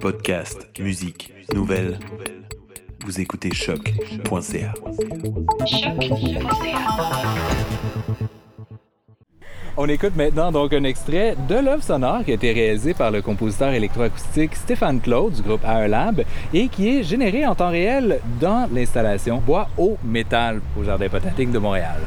Podcast, musique, nouvelles. Vous écoutez choc.ca. On écoute maintenant donc un extrait de l'œuvre sonore qui a été réalisée par le compositeur électroacoustique Stéphane Claude du groupe AE Lab et qui est généré en temps réel dans l'installation Bois au métal au Jardin botanique de Montréal.